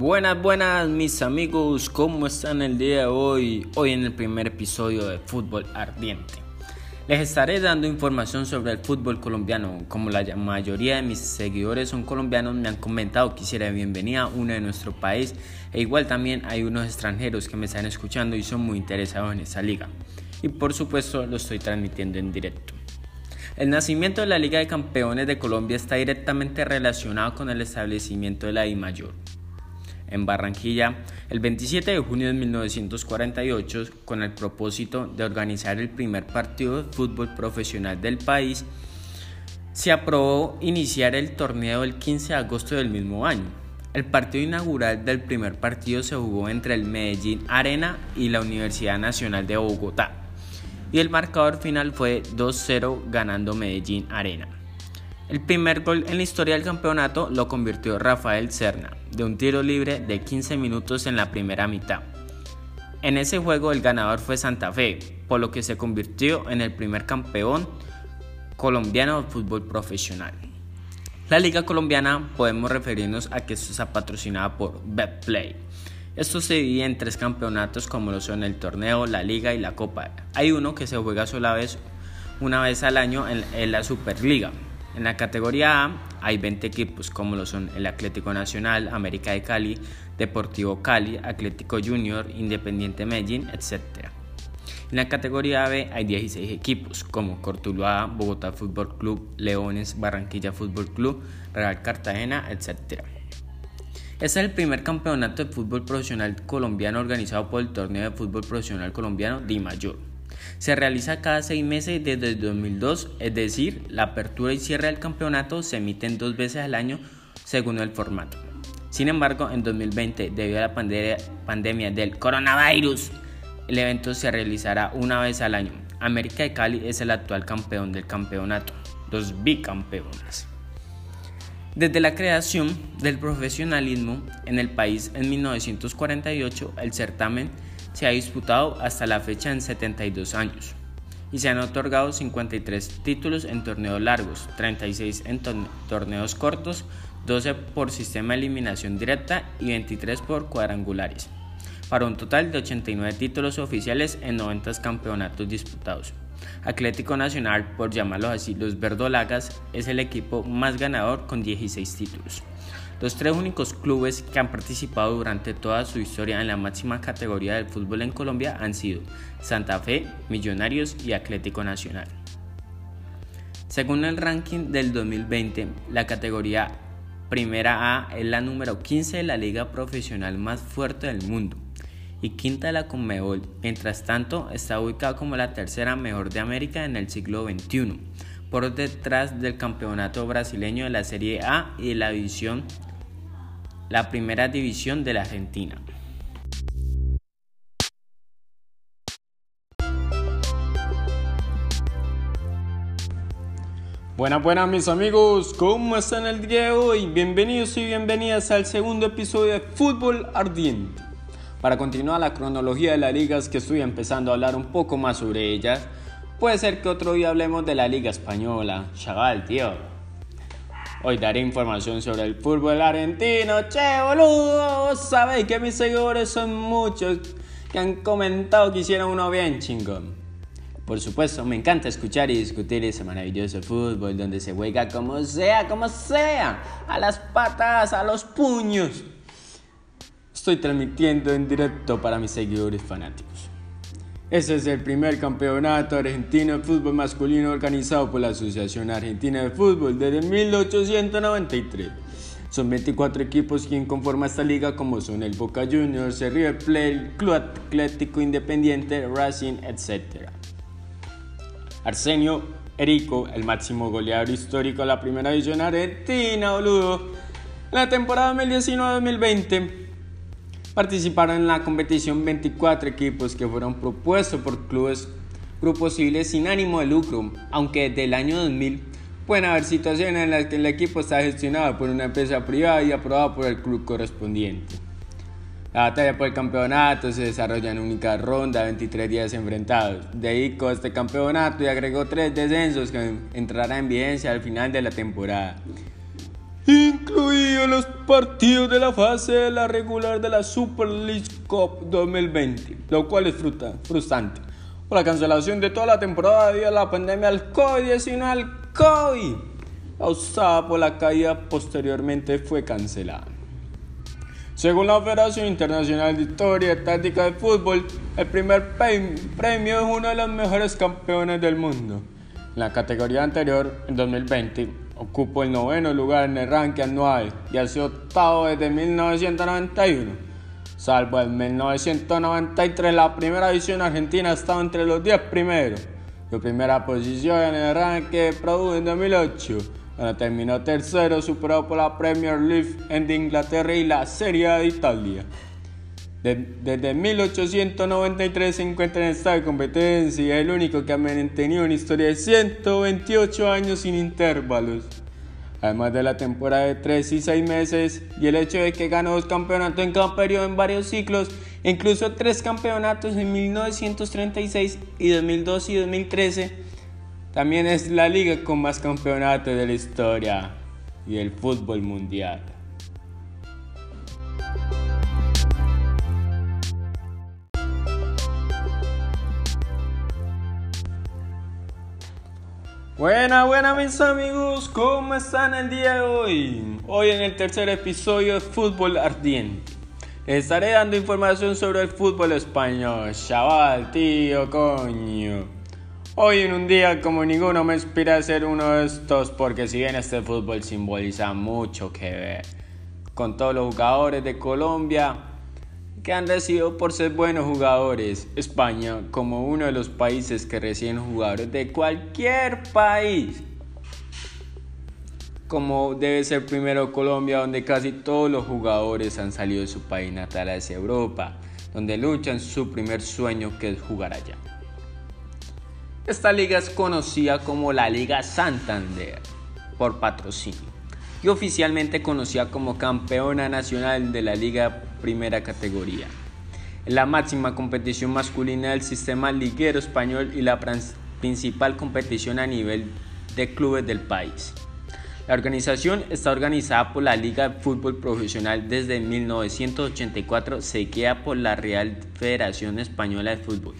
Buenas, buenas mis amigos, ¿cómo están el día de hoy? Hoy en el primer episodio de Fútbol Ardiente. Les estaré dando información sobre el fútbol colombiano. Como la mayoría de mis seguidores son colombianos, me han comentado que quisiera bienvenida a uno de nuestro país. E igual también hay unos extranjeros que me están escuchando y son muy interesados en esa liga. Y por supuesto lo estoy transmitiendo en directo. El nacimiento de la Liga de Campeones de Colombia está directamente relacionado con el establecimiento de la I Mayor en Barranquilla el 27 de junio de 1948 con el propósito de organizar el primer partido de fútbol profesional del país. Se aprobó iniciar el torneo el 15 de agosto del mismo año. El partido inaugural del primer partido se jugó entre el Medellín Arena y la Universidad Nacional de Bogotá. Y el marcador final fue 2-0 ganando Medellín Arena. El primer gol en la historia del campeonato lo convirtió Rafael Serna, de un tiro libre de 15 minutos en la primera mitad. En ese juego el ganador fue Santa Fe, por lo que se convirtió en el primer campeón colombiano de fútbol profesional. La liga colombiana podemos referirnos a que está patrocinada por BetPlay. Esto se divide en tres campeonatos como lo son el torneo, la liga y la copa. Hay uno que se juega sola una vez al año en la Superliga, en la categoría A hay 20 equipos como lo son el Atlético Nacional, América de Cali, Deportivo Cali, Atlético Junior, Independiente Medellín, etc. En la categoría B hay 16 equipos como Cortuluá, Bogotá Fútbol Club, Leones, Barranquilla Fútbol Club, Real Cartagena, etc. Este es el primer campeonato de fútbol profesional colombiano organizado por el Torneo de Fútbol Profesional Colombiano Di Mayor. Se realiza cada seis meses desde el 2002, es decir, la apertura y cierre del campeonato se emiten dos veces al año según el formato. Sin embargo, en 2020, debido a la pandemia del coronavirus, el evento se realizará una vez al año. América de Cali es el actual campeón del campeonato, los bicampeones. Desde la creación del profesionalismo en el país en 1948, el certamen se ha disputado hasta la fecha en 72 años y se han otorgado 53 títulos en torneos largos, 36 en torneos cortos, 12 por sistema de eliminación directa y 23 por cuadrangulares, para un total de 89 títulos oficiales en 90 campeonatos disputados. Atlético Nacional, por llamarlos así, los verdolagas, es el equipo más ganador con 16 títulos. Los tres únicos clubes que han participado durante toda su historia en la máxima categoría del fútbol en Colombia han sido Santa Fe, Millonarios y Atlético Nacional. Según el ranking del 2020, la categoría Primera A es la número 15 de la liga profesional más fuerte del mundo y quinta de la Conmebol. Mientras tanto, está ubicada como la tercera mejor de América en el siglo XXI, por detrás del campeonato brasileño de la Serie A y de la división la primera división de la Argentina. Buenas, buenas mis amigos, ¿cómo están el día de hoy? Bienvenidos y bienvenidas al segundo episodio de Fútbol Ardiente. Para continuar la cronología de las ligas que estoy empezando a hablar un poco más sobre ellas, puede ser que otro día hablemos de la Liga Española. Chaval, tío, Hoy daré información sobre el fútbol argentino. Che, boludo, sabéis que mis seguidores son muchos que han comentado que hicieron uno bien chingón. Por supuesto, me encanta escuchar y discutir ese maravilloso fútbol donde se juega como sea, como sea, a las patas, a los puños. Estoy transmitiendo en directo para mis seguidores fanáticos. Ese es el primer campeonato argentino de fútbol masculino organizado por la Asociación Argentina de Fútbol desde 1893. Son 24 equipos quien conforma esta liga como son el Boca Juniors, el River Plate, el Club Atlético Independiente, Racing, etc. Arsenio Erico, el máximo goleador histórico de la primera división argentina, boludo. La temporada 2019-2020 Participaron en la competición 24 equipos que fueron propuestos por clubes, grupos civiles sin ánimo de lucro, aunque desde el año 2000 pueden haber situaciones en las que el equipo está gestionado por una empresa privada y aprobado por el club correspondiente. La batalla por el campeonato se desarrolla en única ronda, 23 días enfrentados. Dedicó este campeonato y agregó tres descensos que entrarán en vigencia al final de la temporada. Incluidos los partidos de la fase de la regular de la Super League Cup 2020, lo cual es frustrante por la cancelación de toda la temporada debido a la pandemia del COVID-19 al COVID, causada por la caída posteriormente fue cancelada. Según la Federación Internacional de Historia y Táctica de Fútbol, el primer premio es uno de los mejores campeones del mundo. En la categoría anterior, en 2020, ocupó el noveno lugar en el ranking anual y ha sido octavo desde 1991. Salvo en 1993, la primera división argentina ha estado entre los 10 primeros. Su primera posición en el ranking Pro en 2008 cuando terminó tercero, superado por la Premier League de Inglaterra y la Serie de Italia. Desde 1893 se encuentra en estado de competencia es el único que ha mantenido una historia de 128 años sin intervalos. Además de la temporada de 3 y 6 meses y el hecho de que ganó dos campeonatos en cada periodo en varios ciclos, incluso tres campeonatos en 1936 y 2002 y 2013, también es la liga con más campeonatos de la historia y el fútbol mundial. Buena, buena mis amigos, ¿cómo están el día de hoy? Hoy en el tercer episodio de Fútbol Ardiente. Estaré dando información sobre el fútbol español. Chaval, tío, coño. Hoy en un día como ninguno me inspira a ser uno de estos porque si bien este fútbol simboliza mucho que ver con todos los jugadores de Colombia que han recibido por ser buenos jugadores, España como uno de los países que reciben jugadores de cualquier país, como debe ser primero Colombia donde casi todos los jugadores han salido de su país natal hacia Europa, donde luchan su primer sueño que es jugar allá. Esta liga es conocida como la Liga Santander por patrocinio y oficialmente conocida como campeona nacional de la Liga Primera Categoría. La máxima competición masculina del sistema liguero español y la principal competición a nivel de clubes del país. La organización está organizada por la Liga de Fútbol Profesional desde 1984, seguida por la Real Federación Española de Fútbol.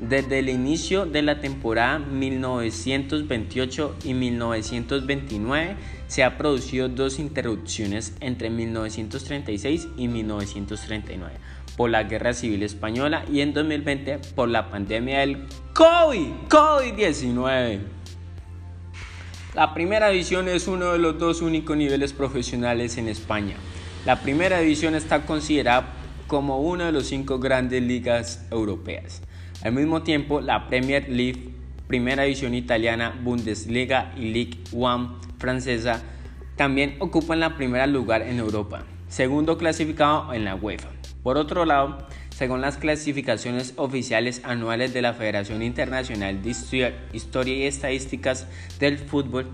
Desde el inicio de la temporada 1928 y 1929 se ha producido dos interrupciones entre 1936 y 1939 por la Guerra Civil Española y en 2020 por la pandemia del COVID, COVID-19. La primera división es uno de los dos únicos niveles profesionales en España. La primera división está considerada como una de las cinco grandes ligas europeas. Al mismo tiempo, la Premier League, Primera División Italiana, Bundesliga y Ligue 1 francesa también ocupan el primer lugar en Europa, segundo clasificado en la UEFA. Por otro lado, según las clasificaciones oficiales anuales de la Federación Internacional de Historia y Estadísticas del Fútbol,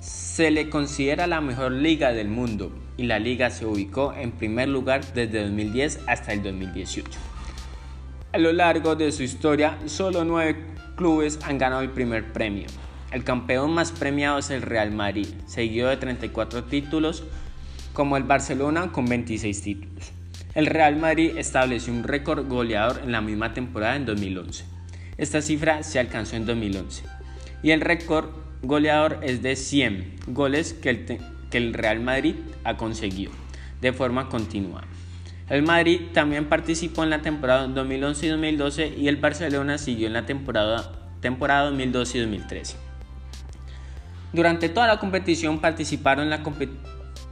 se le considera la mejor liga del mundo y la liga se ubicó en primer lugar desde 2010 hasta el 2018. A lo largo de su historia, solo nueve clubes han ganado el primer premio. El campeón más premiado es el Real Madrid, seguido de 34 títulos, como el Barcelona con 26 títulos. El Real Madrid estableció un récord goleador en la misma temporada en 2011. Esta cifra se alcanzó en 2011. Y el récord goleador es de 100 goles que el, que el Real Madrid ha conseguido de forma continua. El Madrid también participó en la temporada 2011 y 2012 y el Barcelona siguió en la temporada, temporada 2012 y 2013. Durante toda la competición participaron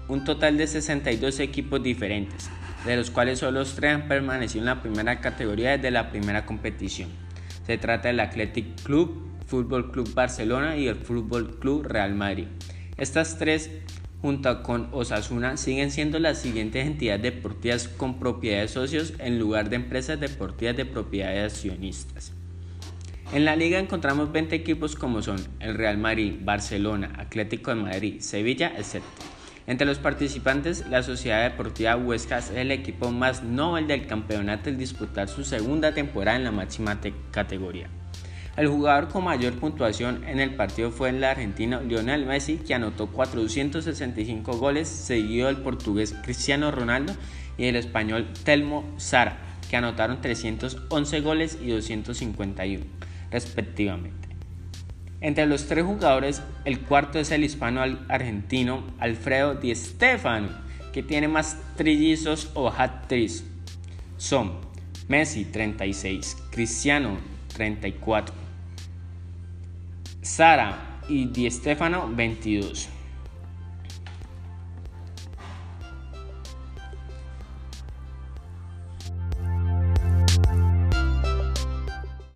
un total de 62 equipos diferentes, de los cuales solo 3 han permanecido en la primera categoría desde la primera competición. Se trata del Athletic Club, Fútbol Club Barcelona y el Fútbol Club Real Madrid. Estas tres junto con Osasuna, siguen siendo las siguientes entidades deportivas con propiedades socios en lugar de empresas deportivas de propiedades accionistas. En la liga encontramos 20 equipos como son el Real Madrid, Barcelona, Atlético de Madrid, Sevilla, etc. Entre los participantes, la Sociedad Deportiva Huesca es el equipo más noble del campeonato al disputar su segunda temporada en la máxima categoría. El jugador con mayor puntuación en el partido fue el argentino Lionel Messi, que anotó 465 goles, seguido del portugués Cristiano Ronaldo y el español Telmo Sara, que anotaron 311 goles y 251, respectivamente. Entre los tres jugadores, el cuarto es el hispano argentino Alfredo Di Stefano, que tiene más trillizos o hat-tricks. Son Messi 36, Cristiano 34, Sara y Di Stefano 22.